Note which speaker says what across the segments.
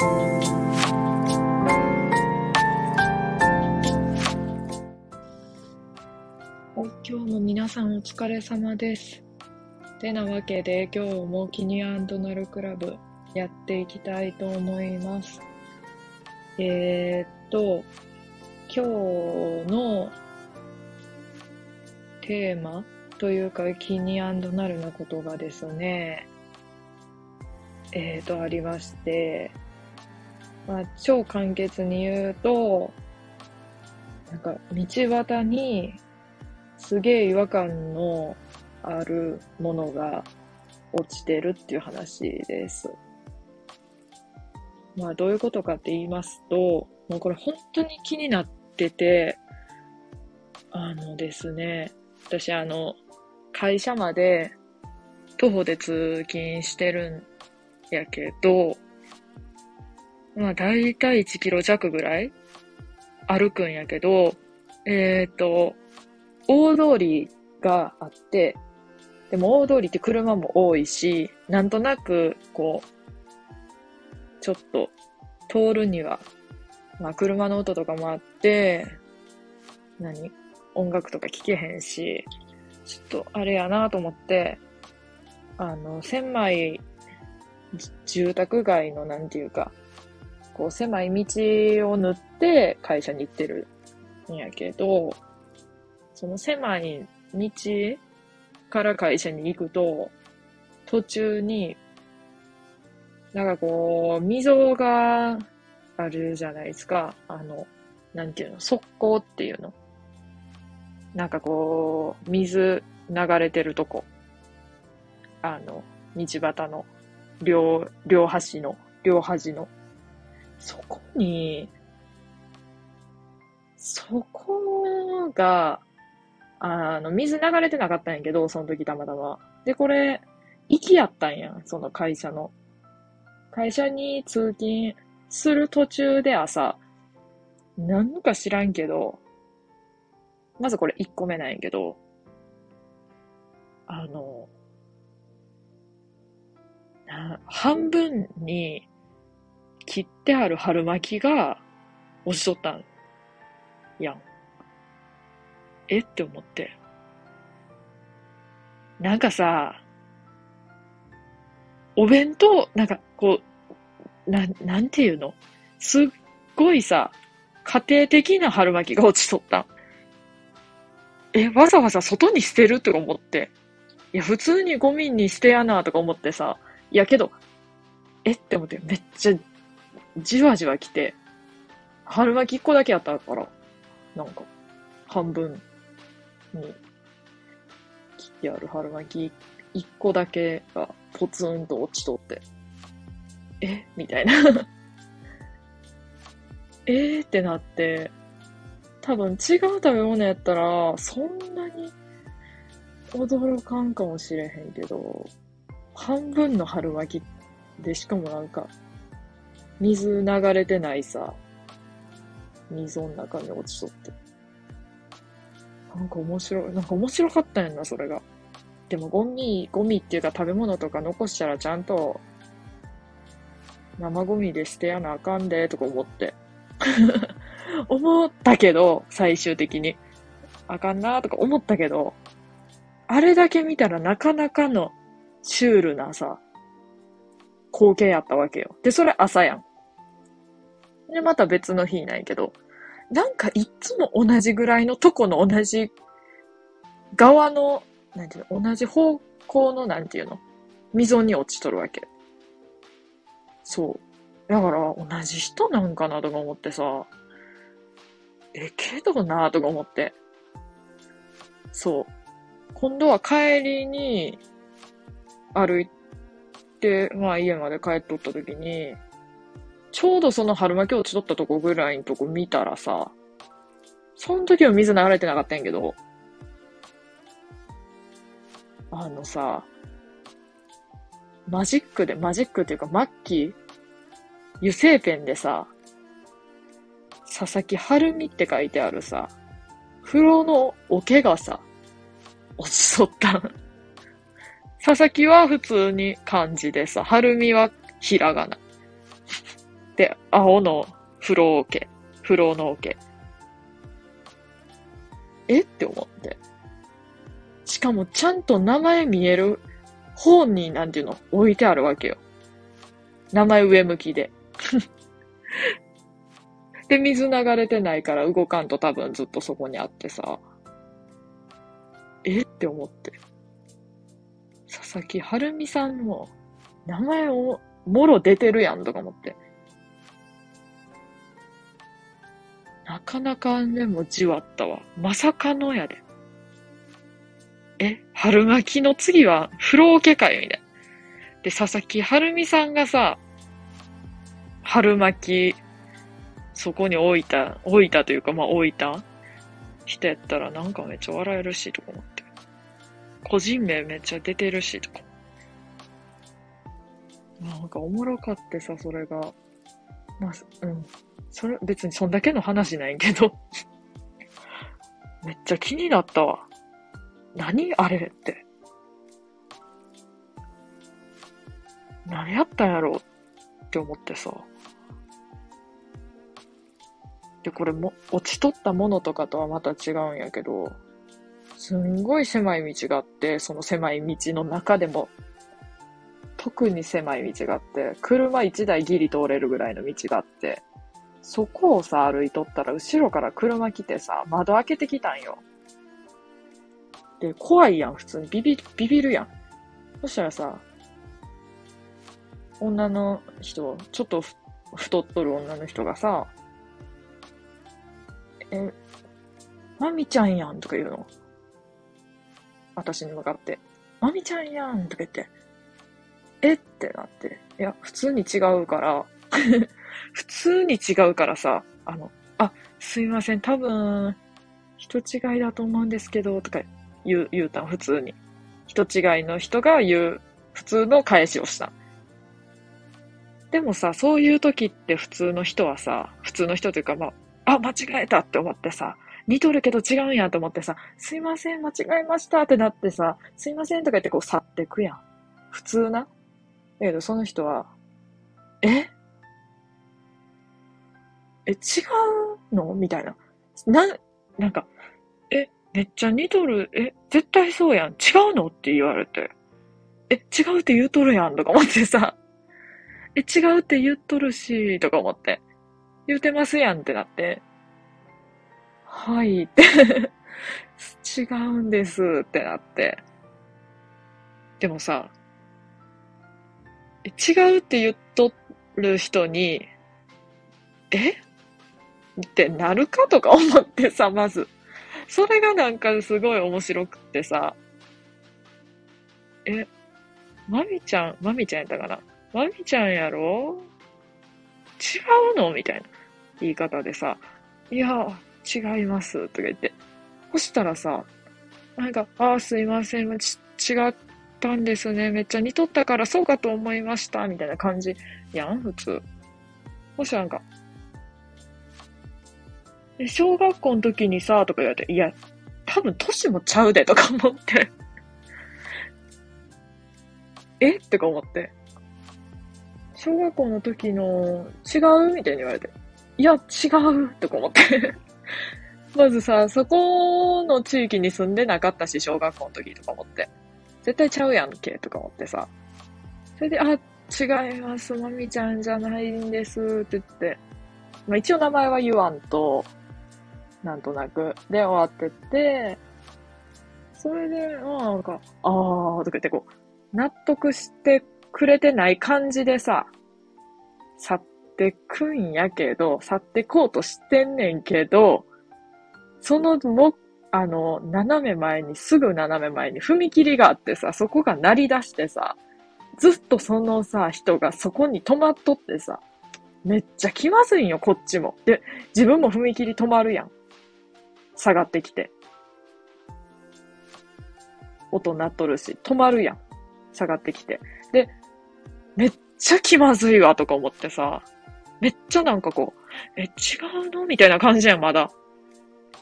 Speaker 1: 今日も皆さんお疲れ様です。てなわけで今日もキニアンドナルクラブやっていきたいと思います。えー、っと、今日のテーマというかキニアンドナルなことがですね、えー、っとありまして、まあ、超簡潔に言うと、なんか道端にすげえ違和感のあるものが落ちてるっていう話です。まあどういうことかって言いますと、もうこれ本当に気になってて、あのですね、私あの、会社まで徒歩で通勤してるんやけど、まあ大体1キロ弱ぐらい歩くんやけど、えっ、ー、と、大通りがあって、でも大通りって車も多いし、なんとなく、こう、ちょっと通るには、まあ車の音とかもあって、何音楽とか聴けへんし、ちょっとあれやなと思って、あの、狭い住宅街のなんていうか、こう狭い道を塗って会社に行ってるんやけど、その狭い道から会社に行くと、途中に、なんかこう、溝があるじゃないですか。あの、なんていうの、側溝っていうの。なんかこう、水流れてるとこ。あの、道端の、両、両端の、両端の。そこに、そこが、あの、水流れてなかったんやけど、その時たまたま。で、これ、行きやったんやその会社の。会社に通勤する途中で朝、なんか知らんけど、まずこれ1個目なんやけど、あの、半分に切ってある春巻きが落ちとったんやん。え？って思って。なんかさ、お弁当、なんかこう、な、なんていうの？すっごいさ、家庭的な春巻きが落ちとった。え、わざわざ外に捨てるとか思って。いや、普通にゴミに捨てやなとか思ってさ。いやけど、え？って思って、めっちゃ、じわじわ来て、春巻き1個だけやったから、なんか、半分に切ってある春巻き一個だけがポツンと落ちとって、え？みたいな。え？ーってなって、多分違う食べ物やったら、そんなに驚かんかもしれへんけど、半分の春巻きで、しかもなんか、水流れてないさ、溝の中に落ちとって。なんか面白い、なんか面白かったんな、それが。でもゴミ、ゴミっていうか食べ物とか残したらちゃんと生ゴミで捨てやなあかんで、とか思って。思ったけど、最終的に。あかんなとか思ったけど、あれだけ見たらなかなかのシュールなさ、光景やったわけよ。で、それ朝やん。で、また別の日ないけど、なんかいつも同じぐらいのとこの同じ側の、なんていうの、同じ方向の、なんていうの、溝に落ちとるわけ。そう。だから、同じ人なんかなとか思ってさ、え、けどなとか思って。そう。今度は帰りに歩いて、まあ家まで帰っとった時に、ちょうどその春巻き落ちとったとこぐらいのとこ見たらさ、その時は水流れてなかったんやけど、あのさ、マジックで、マジックっていうか、マッキー油性ペンでさ、佐々木春美って書いてあるさ、風呂の桶がさ、落ちとったん。佐々木は普通に漢字でさ、春美はひらがな。で、青の風呂桶、風呂の桶。え？って思って。しかもちゃんと名前見える方に、なんていうの、置いてあるわけよ。名前上向きで。で、水流れてないから動かんと多分ずっとそこにあってさ。え？って思って。佐々木はるみさんの名前をもろ出てるやんとか思って。なかなかでもじわったわ。まさかのやで。え、春巻きの次は風呂桶かいみたいな。で、佐々木はるみさんがさ、春巻き、そこに置いた、置いたというか、まあ置いた人やったらなんかめっちゃ笑えるし、とか思って。個人名めっちゃ出てるし、とか。なんかおもろかってさ、それが。まあ、うん。それ、別にそんだけの話ないけど。めっちゃ気になったわ。何あれって。何やったんやろうって思ってさ。で、これも、落ちとったものとかとはまた違うんやけど、すんごい狭い道があって、その狭い道の中でも、特に狭い道があって、車一台ギリ通れるぐらいの道があって、そこをさ、歩いとったら、後ろから車来てさ、窓開けてきたんよ。で、怖いやん、普通に。ビビ、ビビるやん。そしたらさ、女の人、ちょっとふ太っとる女の人がさ、え、まみちゃんやんとか言うの。私に向かって。まみちゃんやんとか言って。え？ってなって。いや、普通に違うから、普通に違うからさ、あの、あ、すいません、多分、人違いだと思うんですけど、とか言う、言うたん、普通に。人違いの人が言う、普通の返しをした。でもさ、そういう時って普通の人はさ、普通の人というか、まあ、あ、間違えたって思ってさ、似とるけど違うんやと思ってさ、すいません、間違えましたってなってさ、すいませんとか言ってこう去ってくやん。普通な？だけどその人は、え？え、違うの？みたいな。な、なんか、え、めっちゃ似とる。え、絶対そうやん。違うの？って言われて。え、違うって言うとるやんとか思ってさ。え、違うって言っとるし、とか思って。言うてますやんってなって。はいって。違うんですってなって。でもさ、え違うって言っとる人に、え？ってなるかとか思ってさ、まず。それがなんかすごい面白くってさ、え、まみちゃん、まみちゃんやったかな？まみちゃんやろ？違うの？みたいな言い方でさ、いや、違います、とか言って。そしたらさ、なんか、ああ、すいません、ち違ったんですね。めっちゃ似とったからそうかと思いました、みたいな感じやん、普通。そしたらなんか、小学校の時にさ、とか言われて、いや、多分年もちゃうで、とか思って。え？ってか思って。小学校の時の違う？みたいに言われて。いや、違う？とか思って。まずさ、そこの地域に住んでなかったし、小学校の時とか思って。絶対ちゃうやんけ、とか思ってさ。それで、あ、違います、まみちゃんじゃないんです、って言って。まあ一応名前は言わんと、なんとなく。で、終わってって、それで、まあなんか、あー、とか言ってこう、納得してくれてない感じでさ、去ってくんやけど、去ってこうとしてんねんけど、そのも、あの、斜め前に、すぐ斜め前に踏切があってさ、そこが鳴り出してさ、ずっとそのさ、人がそこに止まっとってさ、めっちゃ気まずいんよ、こっちも。で、自分も踏切止まるやん。下がってきて。音鳴っとるし、止まるやん。下がってきて。で、めっちゃ気まずいわ、とか思ってさ、めっちゃなんかこう、え、違うの？みたいな感じやん、まだ。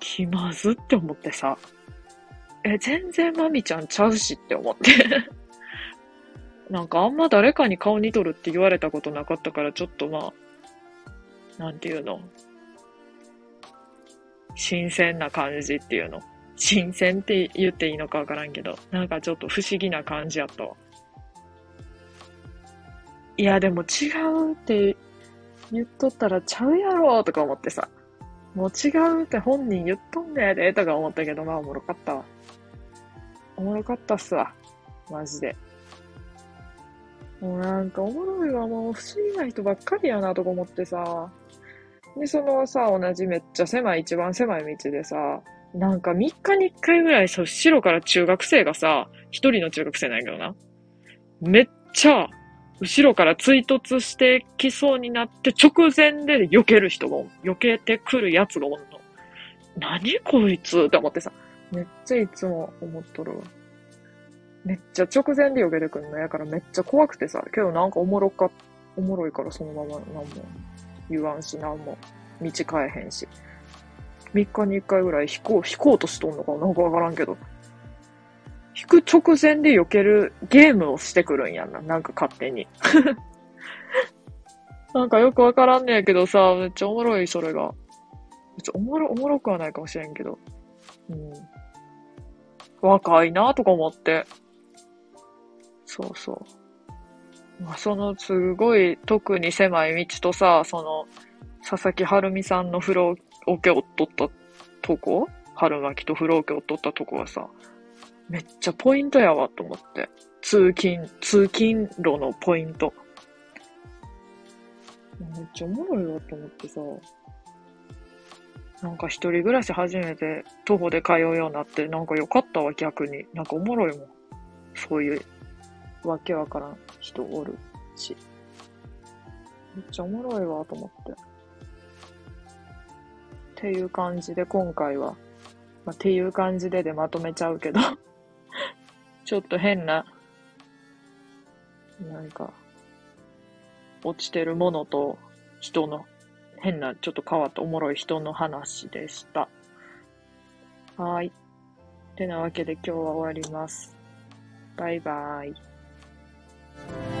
Speaker 1: 気まずって思ってさ、え、全然まみちゃんちゃうしって思って。なんかあんま誰かに顔似とるって言われたことなかったから、ちょっとまあ、なんていうの？新鮮な感じっていうの？新鮮って言っていいのかわからんけど、なんかちょっと不思議な感じやったわ。いや、でも違うって言っとったらちゃうやろとか思ってさ。もう違うって本人言っとんねやでとか思ったけど、まあおもろかったわ。おもろかったっすわ。マジで。もうなんかおもろいわ。もう不思議な人ばっかりやなとか思ってさ。で、そのさ、同じめっちゃ狭い、一番狭い道でさ、なんか3日に1回ぐらい、そ、白から中学生がさ、一人の中学生なんやけどな。めっちゃ、後ろから追突してきそうになって直前で避ける人が、避けてくるやつがおんの。何こいつって思ってさ。めっちゃいつも思っとるわ。めっちゃ直前で避けてくんのやからめっちゃ怖くてさ。けどなんかおもろか、おもろいからそのままなんも言わんし、なんも道変えへんし。3日に1回ぐらい引こう、引こうとしとんのかなんかわからんけど。引く直前で避けるゲームをしてくるんやんな。なんか勝手に。なんかよくわからんねやけどさ、めっちゃおもろい、それが。別におもろ、おもろくはないかもしれんけど。うん。若いなとか思って。そうそう。まあ、そのすごい特に狭い道とさ、その、佐々木春美さんの風呂桶を取ったとこ春巻きと風呂桶を取ったとこはさ、めっちゃポイントやわと思って。通勤、通勤路のポイント。めっちゃおもろいわと思ってさ。なんか一人暮らし初めて徒歩で通うようになって、なんか良かったわ、逆に。なんかおもろいもん。そういう、わけわからん人おるし。めっちゃおもろいわ、と思って。っていう感じで、今回は、まあ、っていう感じででまとめちゃうけど ちょっと変な、なんか、落ちてるものと人の変な、ちょっと変わったおもろい人の話でした。はい。てなわけで今日は終わります。バイバーイ。Thank you.